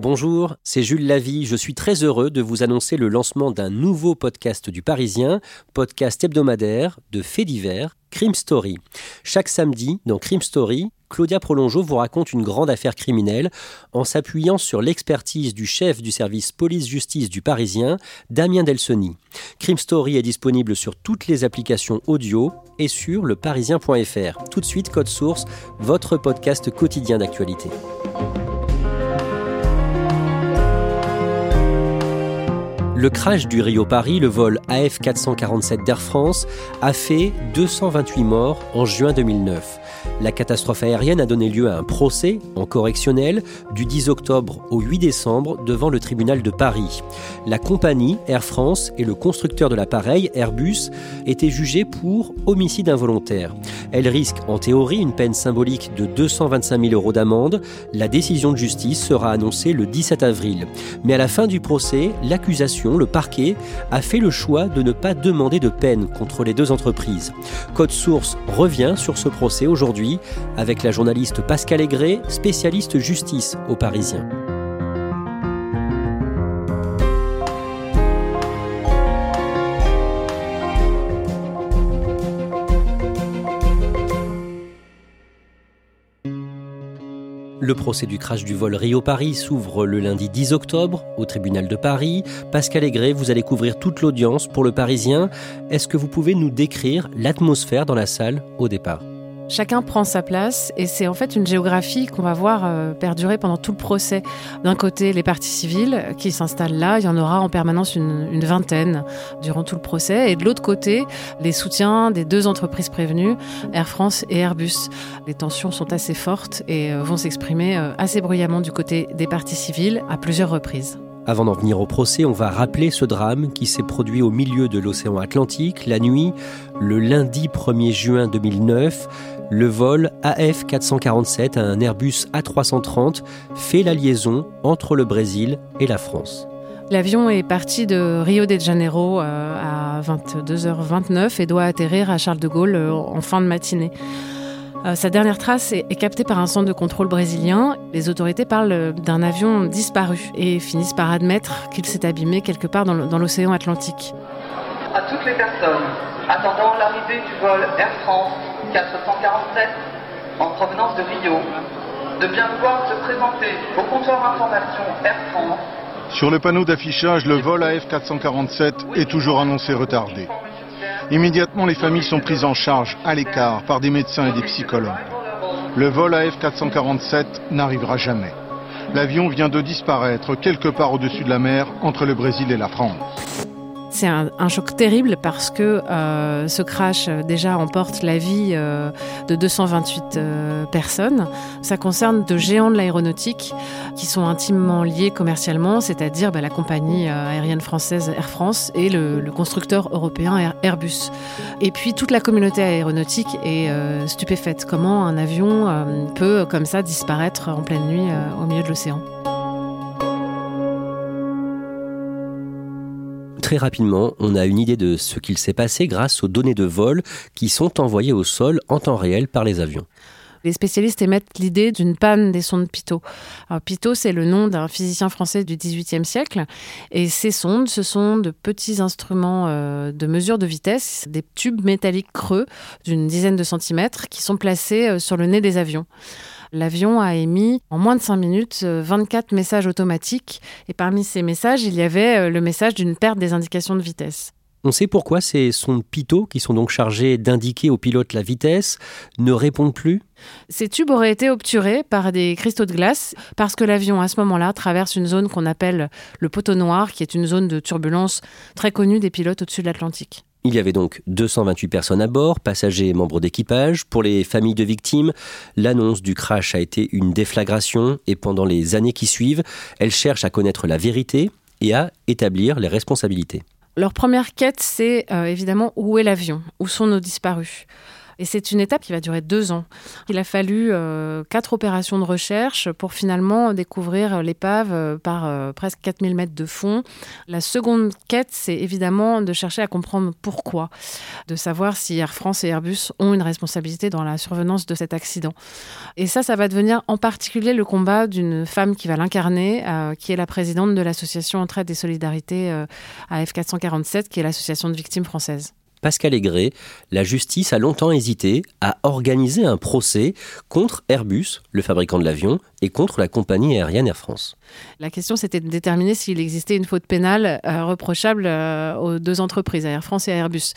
Bonjour, c'est Jules Lavie. Je suis très heureux de vous annoncer le lancement d'un nouveau podcast du Parisien, podcast hebdomadaire de faits divers, Crime Story. Chaque samedi, dans Crime Story, Claudia Prolongeau vous raconte une grande affaire criminelle en s'appuyant sur l'expertise du chef du service police-justice du Parisien, Damien Delsoni. Crime Story est disponible sur toutes les applications audio et sur leparisien.fr. Tout de suite, Code Source, votre podcast quotidien d'actualité. Le crash du Rio-Paris, le vol AF447 d'Air France, a fait 228 morts en juin 2009. La catastrophe aérienne a donné lieu à un procès en correctionnel du 10 octobre au 8 décembre devant le tribunal de Paris. La compagnie Air France et le constructeur de l'appareil, Airbus, étaient jugés pour homicide involontaire. Elle risque en théorie une peine symbolique de 225 000 euros d'amende. La décision de justice sera annoncée le 17 avril. Mais à la fin du procès, l'accusation, le parquet, a fait le choix de ne pas demander de peine contre les deux entreprises. Code Source revient sur ce procès aujourd'hui avec la journaliste Pascal Aigret, spécialiste justice au Parisien. Le procès du crash du vol Rio-Paris s'ouvre le lundi 10 octobre au tribunal de Paris. Pascal Aigret, vous allez couvrir toute l'audience pour le Parisien. Est-ce que vous pouvez nous décrire l'atmosphère dans la salle au départ? Chacun prend sa place et c'est en fait une géographie qu'on va voir euh, perdurer pendant tout le procès. D'un côté, les parties civiles qui s'installent là, il y en aura en permanence une, vingtaine durant tout le procès. Et de l'autre côté, les soutiens des deux entreprises prévenues, Air France et Airbus. Les tensions sont assez fortes et euh, vont s'exprimer euh, assez bruyamment du côté des parties civiles à plusieurs reprises. Avant d'en venir au procès, on va rappeler ce drame qui s'est produit au milieu de l'océan Atlantique la nuit, le lundi 1er juin 2009. Le vol AF447, un Airbus A330, fait la liaison entre le Brésil et la France. L'avion est parti de Rio de Janeiro euh, à 22h29 et doit atterrir à Charles de Gaulle euh, en fin de matinée. Euh, sa dernière trace est, captée par un centre de contrôle brésilien. Les autorités parlent d'un avion disparu et finissent par admettre qu'il s'est abîmé quelque part dans l'océan Atlantique. à toutes les personnes attendant l'arrivée du vol Air France 447 en provenance de Rio de bien vouloir se présenter au comptoir information Air France Sur le panneau d'affichage, le vol AF447 est toujours annoncé retardé. Immédiatement, les familles sont prises en charge à l'écart par des médecins et des psychologues. Le vol AF447 n'arrivera jamais. L'avion vient de disparaître quelque part au-dessus de la mer entre le Brésil et la France. C'est un, choc terrible parce que euh, ce crash euh, déjà emporte la vie euh, de 228 euh, personnes. Ça concerne de géants de l'aéronautique qui sont intimement liés commercialement, c'est-à-dire bah, la compagnie aérienne française Air France et le, le constructeur européen Air- Airbus. Et puis toute la communauté aéronautique est stupéfaite. Comment un avion peut comme ça disparaître en pleine nuit au milieu de l'océan? Très rapidement, on a une idée de ce qu'il s'est passé grâce aux données de vol qui sont envoyées au sol en temps réel par les avions. Les spécialistes émettent l'idée d'une panne des sondes Pitot. Pitot, c'est le nom d'un physicien français du XVIIIe siècle. Et ces sondes, ce sont de petits instruments euh, de mesure de vitesse, des tubes métalliques creux d'une dizaine de centimètres qui sont placés euh, sur le nez des avions. L'avion a émis en moins de 5 minutes euh, 24 messages automatiques. Et parmi ces messages, il y avait euh, le message d'une perte des indications de vitesse. On sait pourquoi ces sondes pitot, qui sont donc chargées d'indiquer au pilote la vitesse, ne répondent plus? Ces tubes auraient été obturés par des cristaux de glace parce que l'avion, à ce moment-là, traverse une zone qu'on appelle le poteau noir, qui est une zone de turbulence très connue des pilotes au-dessus de l'Atlantique. Il y avait donc 228 personnes à bord, passagers et membres d'équipage. Pour les familles de victimes, l'annonce du crash a été une déflagration et pendant les années qui suivent, elles cherchent à connaître la vérité et à établir les responsabilités. Leur première quête, c'est euh, évidemment où est l'avion? Où sont nos disparus? Et c'est une étape qui va durer deux ans. Il a fallu euh, quatre opérations de recherche pour finalement découvrir l'épave euh, par euh, presque 4000 mètres de fond. La seconde quête, c'est évidemment de chercher à comprendre pourquoi, de savoir si Air France et Airbus ont une responsabilité dans la survenance de cet accident. Et ça, ça va devenir en particulier le combat d'une femme qui va l'incarner, qui est la présidente de l'association Entraide et Solidarité AF 447, qui est l'association de victimes françaises. Pascal Aigret, la justice a longtemps hésité à organiser un procès contre Airbus, le fabricant de l'avion, et contre la compagnie aérienne Air France. La question, c'était de déterminer s'il existait une faute pénale euh, reprochable euh, aux deux entreprises, à Air France et à Airbus.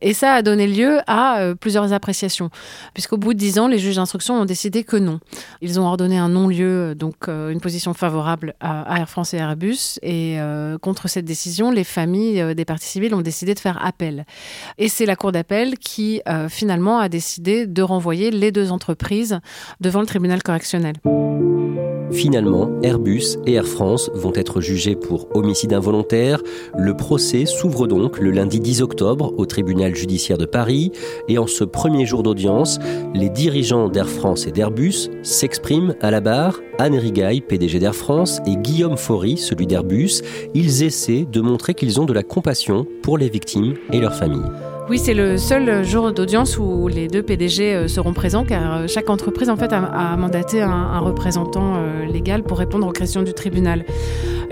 Et ça a donné lieu à euh, plusieurs appréciations, puisqu'au bout de dix ans, les juges d'instruction ont décidé que non. Ils ont ordonné un non-lieu, donc une position favorable à, Air France et à Airbus. Et contre cette décision, les familles des parties civiles ont décidé de faire appel. Et c'est la Cour d'appel qui, finalement, a décidé de renvoyer les deux entreprises devant le tribunal correctionnel. Finalement, Airbus et Air France vont être jugés pour homicide involontaire. Le procès s'ouvre donc le lundi 10 octobre au tribunal judiciaire de Paris. Et en ce premier jour d'audience, les dirigeants d'Air France et d'Airbus s'expriment à la barre. Anne Rigaille, PDG d'Air France, et Guillaume Faury, celui d'Airbus, ils essaient de montrer qu'ils ont de la compassion pour les victimes et leurs familles. Oui, c'est le seul jour d'audience où les deux PDG euh, seront présents, car euh, chaque entreprise en fait a, mandaté un, représentant euh, légal pour répondre aux questions du tribunal.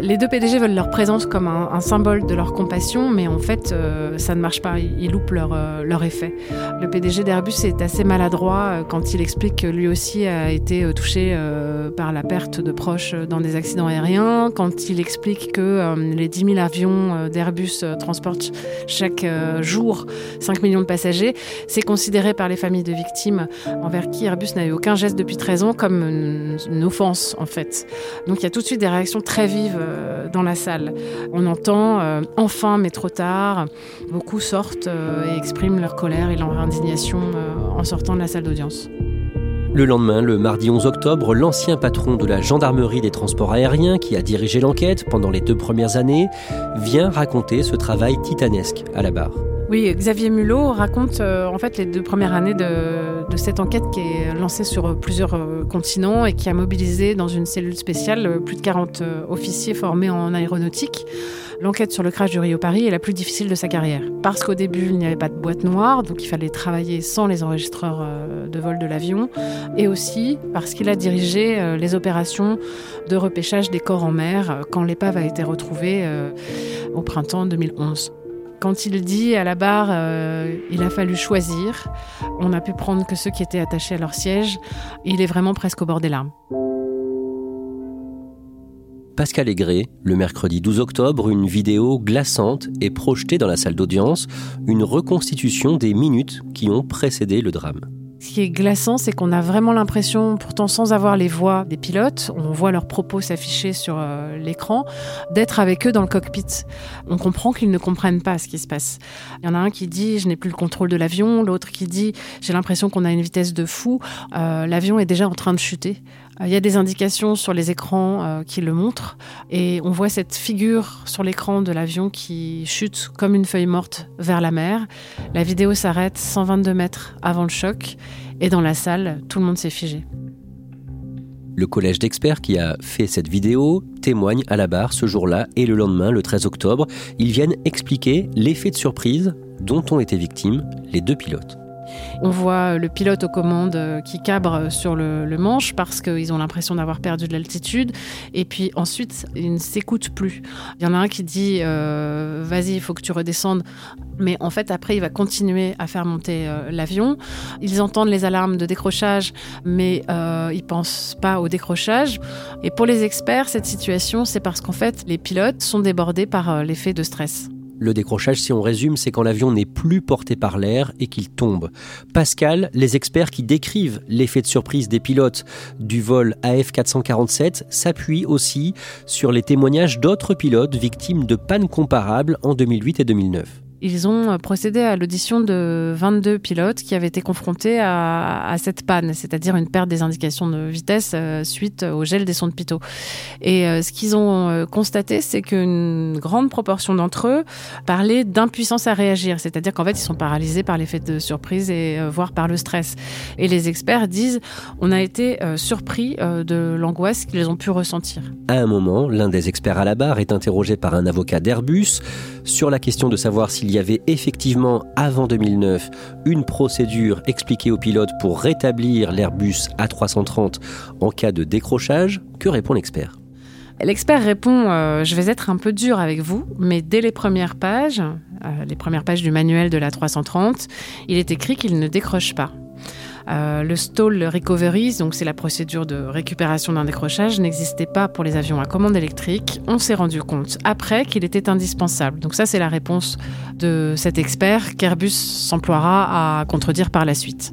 Les deux PDG veulent leur présence comme un, symbole de leur compassion, mais en fait, ça ne marche pas. Ils, loupent leur, leur effet. Le PDG d'Airbus est assez maladroit quand il explique que lui aussi a été touché par la perte de proches dans des accidents aériens, quand il explique que les 10 000 avions d'Airbus transportent chaque jour 5 millions de passagers. C'est considéré par les familles de victimes envers qui Airbus n'a eu aucun geste depuis 13 ans comme une, offense en fait. Donc il y a tout de suite des réactions très vives euh, dans la salle. On entend euh, enfin mais trop tard. Beaucoup sortent euh, et expriment leur colère et leur indignation en sortant de la salle d'audience. Le lendemain, le mardi 11 octobre, l'ancien patron de la gendarmerie des transports aériens, qui a dirigé l'enquête pendant les deux premières années, vient raconter ce travail titanesque à la barre. Oui, Xavier Mulot raconte euh, en fait les deux premières années de, cette enquête qui est lancée sur plusieurs euh, continents et qui a mobilisé dans une cellule spéciale euh, plus de 40 officiers formés en aéronautique. L'enquête sur le crash du Rio Paris est la plus difficile de sa carrière parce qu'au début il n'y avait pas de boîte noire, donc il fallait travailler sans les enregistreurs de vol de l'avion, et aussi parce qu'il a dirigé les opérations de repêchage des corps en mer quand l'épave a été retrouvée au printemps 2011. Quand il dit à la barre, euh, il a fallu choisir, on n'a pu prendre que ceux qui étaient attachés à leur siège, il est vraiment presque au bord des larmes. Pascal Aigret, le mercredi 12 octobre, une vidéo glaçante est projetée dans la salle d'audience, une reconstitution des minutes qui ont précédé le drame. Ce qui est glaçant, c'est qu'on a vraiment l'impression, pourtant sans avoir les voix des pilotes, on voit leurs propos s'afficher sur euh, l'écran, d'être avec eux dans le cockpit. On comprend qu'ils ne comprennent pas ce qui se passe. Il y en a un qui dit je n'ai plus le contrôle de l'avion, l'autre qui dit j'ai l'impression qu'on a une vitesse de fou, euh, l'avion est déjà en train de chuter. Euh, il y a des indications sur les écrans euh, qui le montrent et on voit cette figure sur l'écran de l'avion qui chute comme une feuille morte vers la mer. La vidéo s'arrête 122 mètres avant le choc et dans la salle, tout le monde s'est figé. Le collège d'experts qui a fait cette vidéo témoigne à la barre ce jour-là et le lendemain, le 13 octobre, ils viennent expliquer l'effet de surprise dont ont été victimes les deux pilotes. On voit le pilote aux commandes euh, qui cabre sur le, manche parce qu'ils ont l'impression d'avoir perdu de l'altitude. Et puis ensuite, ils ne s'écoutent plus. Il y en a un qui dit euh, Vas-y, il faut que tu redescendes. Mais en fait, après, il va continuer à faire monter euh, l'avion. Ils entendent les alarmes de décrochage, mais ils ne pensent pas au décrochage. Et pour les experts, cette situation, c'est parce qu'en fait, les pilotes sont débordés par l'effet de stress. Le décrochage, si on résume, c'est quand l'avion n'est plus porté par l'air et qu'il tombe. Pascal, les experts qui décrivent l'effet de surprise des pilotes du vol AF447 s'appuient aussi sur les témoignages d'autres pilotes victimes de pannes comparables en 2008 et 2009. Ils ont procédé à l'audition de 22 pilotes qui avaient été confrontés à, cette panne, c'est-à-dire une perte des indications de vitesse euh, suite au gel des sondes Pitot. Et euh, ce qu'ils ont euh, constaté, c'est qu'une grande proportion d'entre eux parlaient d'impuissance à réagir, c'est-à-dire qu'en fait, ils sont paralysés par l'effet de surprise et voire par le stress. Et les experts disent, on a été surpris de l'angoisse qu'ils ont pu ressentir. À un moment, l'un des experts à la barre est interrogé par un avocat d'Airbus sur la question de savoir s'il y avait effectivement, avant 2009, une procédure expliquée aux pilotes pour rétablir l'Airbus A330 en cas de décrochage. Que répond l'expert? L'expert répond euh, Je vais être un peu dur avec vous, mais dès les premières pages, euh, les premières pages du manuel de la 330, il est écrit qu'il ne décroche pas. Euh, le stall recovery, donc c'est la procédure de récupération d'un décrochage, n'existait pas pour les avions à commande électrique. On s'est rendu compte après qu'il était indispensable. Donc ça, c'est la réponse de cet expert qu'Airbus s'emploiera à contredire par la suite.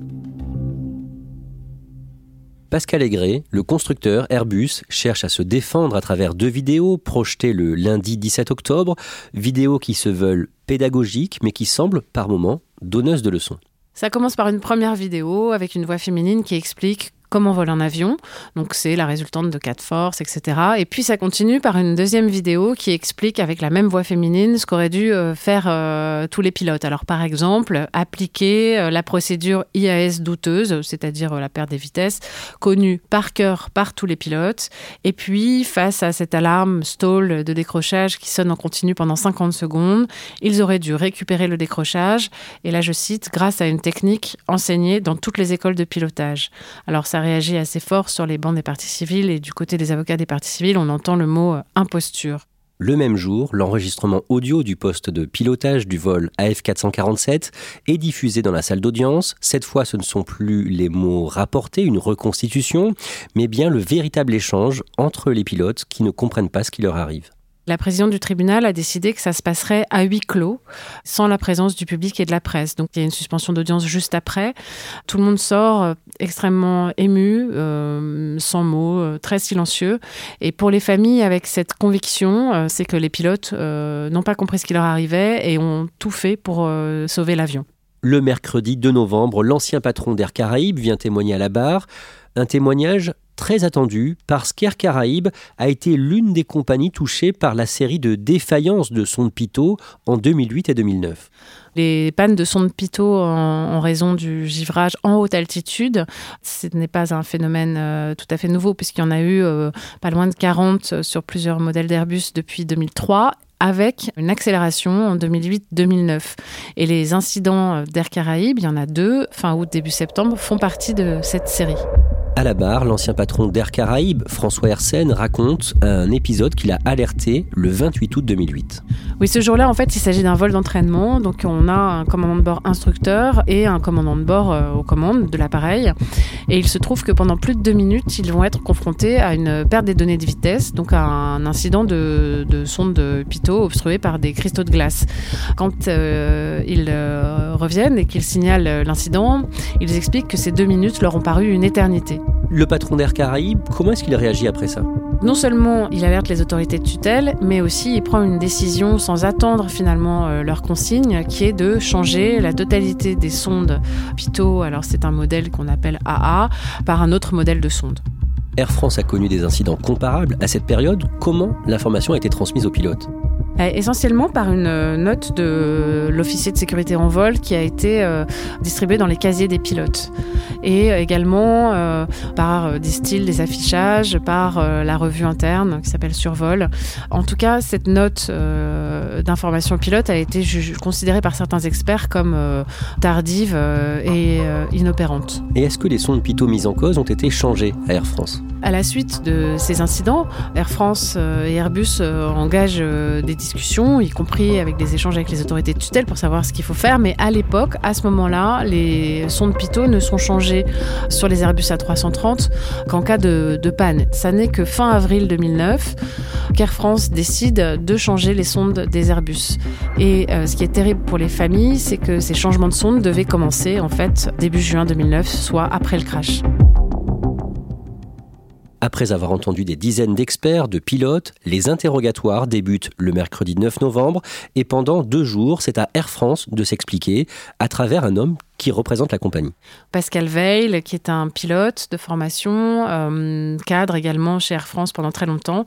Pascal Aigret, le constructeur Airbus, cherche à se défendre à travers deux vidéos projetées le lundi 17 octobre, vidéos qui se veulent pédagogiques mais qui semblent par moments donneuses de leçons. Ça commence par une première vidéo avec une voix féminine qui explique comment voler un avion. Donc c'est la résultante de 4 forces, etc. Et puis ça continue par une deuxième vidéo qui explique avec la même voix féminine ce qu'auraient dû euh, faire euh, tous les pilotes. Alors par exemple, appliquer euh, la procédure IAS douteuse, c'est-à-dire la perte des vitesses, connue par cœur par tous les pilotes. Et puis face à cette alarme stall de décrochage qui sonne en continu pendant 50 secondes, ils auraient dû récupérer le décrochage. Et là je cite, grâce à une technique enseignée dans toutes les écoles de pilotage. Alors ça réagit assez fort sur les bancs des parties civiles et du côté des avocats des parties civiles, on entend le mot euh, imposture. Le même jour, l'enregistrement audio du poste de pilotage du vol AF447 est diffusé dans la salle d'audience. Cette fois, ce ne sont plus les mots rapportés, une reconstitution, mais bien le véritable échange entre les pilotes qui ne comprennent pas ce qui leur arrive. La présidente du tribunal a décidé que ça se passerait à huis clos, sans la présence du public et de la presse. Donc il y a une suspension d'audience juste après. Tout le monde sort euh, extrêmement ému, euh, sans mots, euh, très silencieux. Et pour les familles, avec cette conviction, c'est que les pilotes n'ont pas compris ce qui leur arrivait et ont tout fait pour sauver l'avion. Le mercredi 2 novembre, l'ancien patron d'Air Caraïbes vient témoigner à la barre. Un témoignage très attendu parce qu'Air Caraïbes a été l'une des compagnies touchées par la série de défaillances de sondes Pitot en 2008 et 2009. Les pannes de sondes Pitot en, raison du givrage en haute altitude, ce n'est pas un phénomène euh, tout à fait nouveau puisqu'il y en a eu euh, pas loin de 40 sur plusieurs modèles d'Airbus depuis 2003 avec une accélération en 2008-2009. Et les incidents d'Air Caraïbes, il y en a deux, fin août, début septembre, font partie de cette série. À la barre, l'ancien patron d'Air Caraïbes, François Hersen, raconte un épisode qu'il a alerté le 28 août 2008. Oui, ce jour-là, en fait, il s'agit d'un vol d'entraînement. Donc, on a un commandant de bord instructeur et un commandant de bord euh, aux commandes de l'appareil. Et il se trouve que pendant plus de deux minutes, ils vont être confrontés à une perte des données de vitesse, donc à un incident de, sonde de pitot obstruée par des cristaux de glace. Quand euh, ils euh, reviennent et qu'ils signalent l'incident, ils expliquent que ces deux minutes leur ont paru une éternité. Le patron d'Air Caraïbes, comment est-ce qu'il réagit après ça? Non seulement il alerte les autorités de tutelle, mais aussi il prend une décision sans attendre finalement euh, leur consigne, qui est de changer la totalité des sondes Pitot, alors c'est un modèle qu'on appelle AA, par un autre modèle de sonde. Air France a connu des incidents comparables à cette période. Comment l'information a été transmise aux pilotes? Essentiellement par une euh, note de l'officier de sécurité en vol qui a été euh, distribuée dans les casiers des pilotes. Et également par des styles, des affichages, par la revue interne qui s'appelle Survol. En tout cas, cette note d'information pilote a été considérée par certains experts comme tardive et inopérante. Et est-ce que les sondes Pitot mises en cause ont été changées à Air France? À la suite de ces incidents, Air France et Airbus engagent des discussions, y compris avec des échanges avec les autorités de tutelle pour savoir ce qu'il faut faire. Mais à l'époque, à ce moment-là, les sondes Pitot ne sont changées sur les Airbus A330 qu'en cas de, panne. Ça n'est que fin avril 2009 qu'Air France décide de changer les sondes des Airbus. Et euh, ce qui est terrible pour les familles, c'est que ces changements de sondes devaient commencer en fait début juin 2009, soit après le crash. Après avoir entendu des dizaines d'experts, de pilotes, les interrogatoires débutent le mercredi 9 novembre et pendant deux jours, c'est à Air France de s'expliquer à travers un homme qui représente la compagnie. Pascal Veil, qui est un pilote de formation, euh, cadre également chez Air France pendant très longtemps,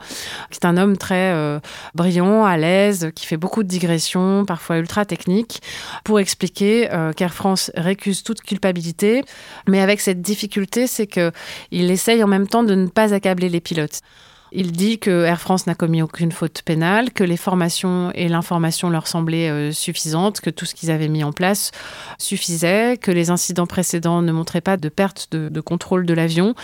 qui est un homme très euh, brillant, à l'aise, qui fait beaucoup de digressions, parfois ultra techniques, pour expliquer euh, qu'Air France récuse toute culpabilité, mais avec cette difficulté, c'est qu'il essaye en même temps de ne pas accabler les pilotes. Il dit que Air France n'a commis aucune faute pénale, que les formations et l'information leur semblaient euh, suffisantes, que tout ce qu'ils avaient mis en place suffisait, que les incidents précédents ne montraient pas de perte de, contrôle de l'avion.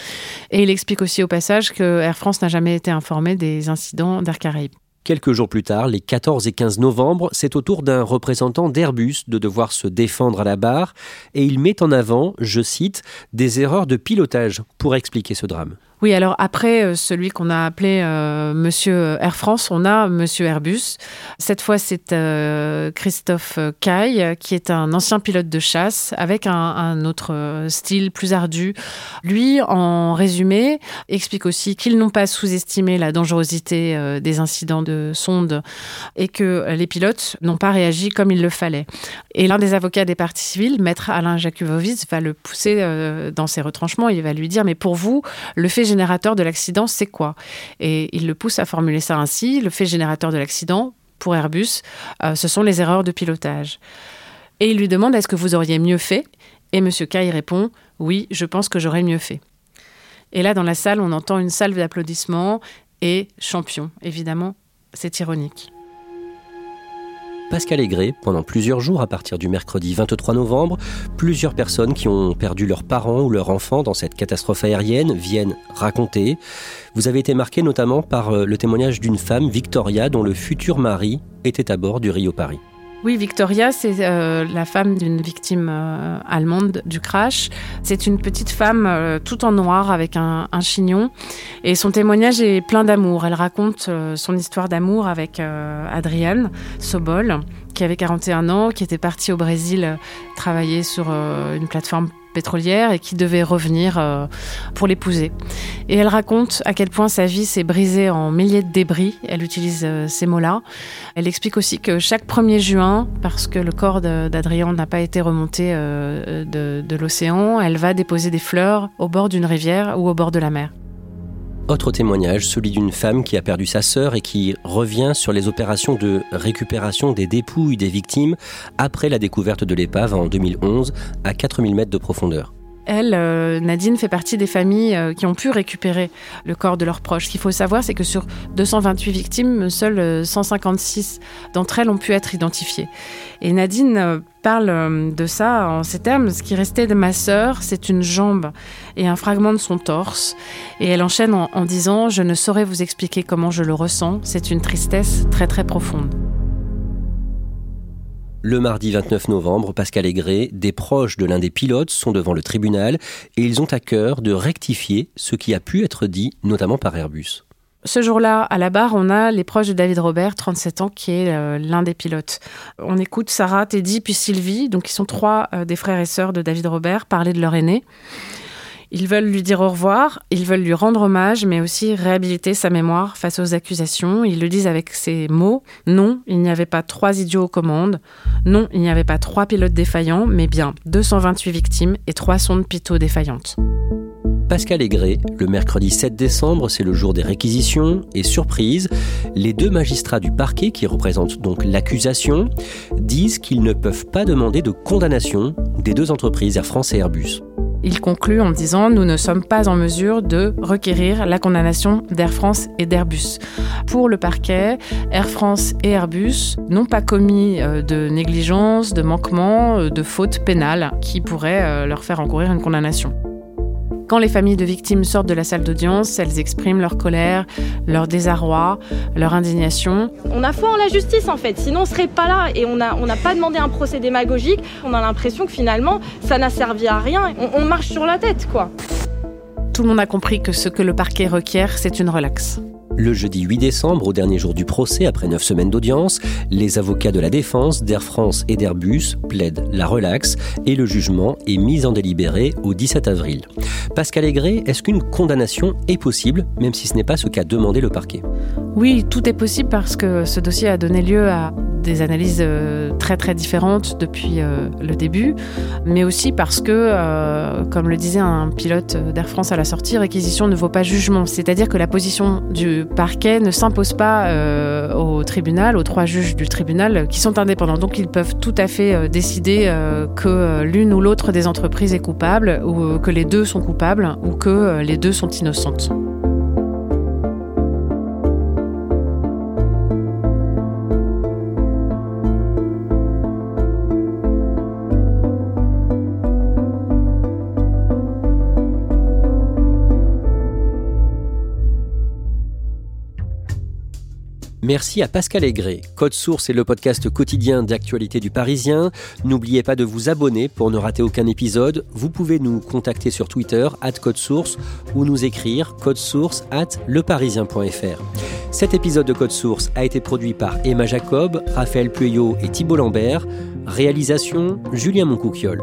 Et il explique aussi au passage que Air France n'a jamais été informé des incidents d'Air Caraïbes. Quelques jours plus tard, les 14 et 15 novembre, c'est au tour d'un représentant d'Airbus de devoir se défendre à la barre et il met en avant, je cite, des erreurs de pilotage pour expliquer ce drame. Oui, alors après euh, celui qu'on a appelé euh, Monsieur Air France, on a Monsieur Airbus. Cette fois, c'est euh, Christophe Caille, qui est un ancien pilote de chasse avec un, autre style plus ardu. Lui, en résumé, explique aussi qu'ils n'ont pas sous-estimé la dangerosité euh, des incidents de sonde et que les pilotes n'ont pas réagi comme il le fallait. Et l'un des avocats des parties civiles, maître Alain Jakubowicz, va le pousser euh, dans ses retranchements. Il va lui dire, mais pour vous, le fait générateur de l'accident, c'est quoi? Et il le pousse à formuler ça ainsi. Le fait générateur de l'accident, pour Airbus, euh, ce sont les erreurs de pilotage. Et il lui demande, est-ce que vous auriez mieux fait? Et M. Kay répond, oui, je pense que j'aurais mieux fait. Et là, dans la salle, on entend une salve d'applaudissements et champion, évidemment, c'est ironique. Pascal Aigret, pendant plusieurs jours à partir du mercredi 23 novembre, plusieurs personnes qui ont perdu leurs parents ou leurs enfants dans cette catastrophe aérienne viennent raconter. Vous avez été marqué notamment par euh, le témoignage d'une femme, Victoria, dont le futur mari était à bord du Rio Paris. Oui, Victoria, c'est euh, la femme d'une victime euh, allemande du crash. C'est une petite femme euh, tout en noir avec un, un, chignon. Et son témoignage est plein d'amour. Elle raconte euh, son histoire d'amour avec Adrienne Sobol, qui avait 41 ans, qui était partie au Brésil travailler sur une plateforme pétrolière et qui devait revenir euh, pour l'épouser. Et elle raconte à quel point sa vie s'est brisée en milliers de débris. Elle utilise euh, ces mots-là. Elle explique aussi que chaque 1er juin, parce que le corps d'Adrien n'a pas été remonté euh, de l'océan, elle va déposer des fleurs au bord d'une rivière ou au bord de la mer. Autre témoignage, celui d'une femme qui a perdu sa sœur et qui revient sur les opérations de récupération des dépouilles des victimes après la découverte de l'épave en 2011 à 4000 mètres de profondeur. Elle, euh, Nadine, fait partie des familles euh, qui ont pu récupérer le corps de leurs proches. Ce qu'il faut savoir, c'est que sur 228 victimes, seules euh, 156 d'entre elles ont pu être identifiées. Et Nadine euh, parle euh, de ça en ces termes. Ce qui restait de ma sœur, c'est une jambe et un fragment de son torse. Et elle enchaîne en, en disant Je ne saurais vous expliquer comment je le ressens. C'est une tristesse très très profonde. Le mardi 29 novembre, Pascal Aigret, des proches de l'un des pilotes sont devant le tribunal et ils ont à cœur de rectifier ce qui a pu être dit, notamment par Airbus. Ce jour-là, à la barre, on a les proches de David Robert, 37 ans, qui est euh, l'un des pilotes. On écoute Sarah, Teddy, puis Sylvie, donc ils sont trois euh, des frères et sœurs de David Robert, parler de leur aîné. Ils veulent lui dire au revoir, ils veulent lui rendre hommage, mais aussi réhabiliter sa mémoire face aux accusations. Ils le disent avec ces mots. Non, il n'y avait pas trois idiots aux commandes. Non, il n'y avait pas trois pilotes défaillants, mais bien 228 victimes et trois sondes pitot défaillantes. Pascal Aigret, le mercredi 7 décembre, c'est le jour des réquisitions, et surprise, les deux magistrats du parquet, qui représentent donc l'accusation, disent qu'ils ne peuvent pas demander de condamnation des deux entreprises, Air France et Airbus. Il conclut en disant Nous ne sommes pas en mesure de requérir la condamnation d'Air France et d'Airbus. Pour le parquet, Air France et Airbus n'ont pas commis euh, de négligence, de manquement, euh, de faute pénale qui pourrait euh, leur faire encourir une condamnation. Quand les familles de victimes sortent de la salle d'audience, elles expriment leur colère, leur désarroi, leur indignation. On a foi en la justice en fait, sinon on serait pas là et on n'a on a pas demandé un procès démagogique. On a l'impression que finalement ça n'a servi à rien. On, on marche sur la tête quoi. Tout le monde a compris que ce que le parquet requiert, c'est une relaxe. Le jeudi 8 décembre, au dernier jour du procès, après neuf semaines d'audience, les avocats de la défense d'Air France et d'Airbus plaident la relaxe et le jugement est mis en délibéré au 17 avril. Pascal Aigret, est-ce qu'une condamnation est possible, même si ce n'est pas ce qu'a demandé le parquet? Oui, tout est possible parce que ce dossier a donné lieu à des analyses euh, très très différentes depuis euh, le début, mais aussi parce que, euh, comme le disait un pilote d'Air France à la sortie, réquisition ne vaut pas jugement. C'est-à-dire que la position du parquet ne s'impose pas au tribunal, aux trois juges du tribunal qui sont indépendants. Donc ils peuvent tout à fait décider que l'une ou l'autre des entreprises est coupable, ou que les deux sont coupables, ou que les deux sont innocentes. Merci à Pascal Aigret. Code Source est le podcast quotidien d'actualité du Parisien. N'oubliez pas de vous abonner pour ne rater aucun épisode. Vous pouvez nous contacter sur Twitter, at Code Source, ou nous écrire source at leparisien.fr. Cet épisode de Code Source a été produit par Emma Jacob, Raphaël Pueyo et Thibault Lambert. Réalisation Julien Moncouquiole.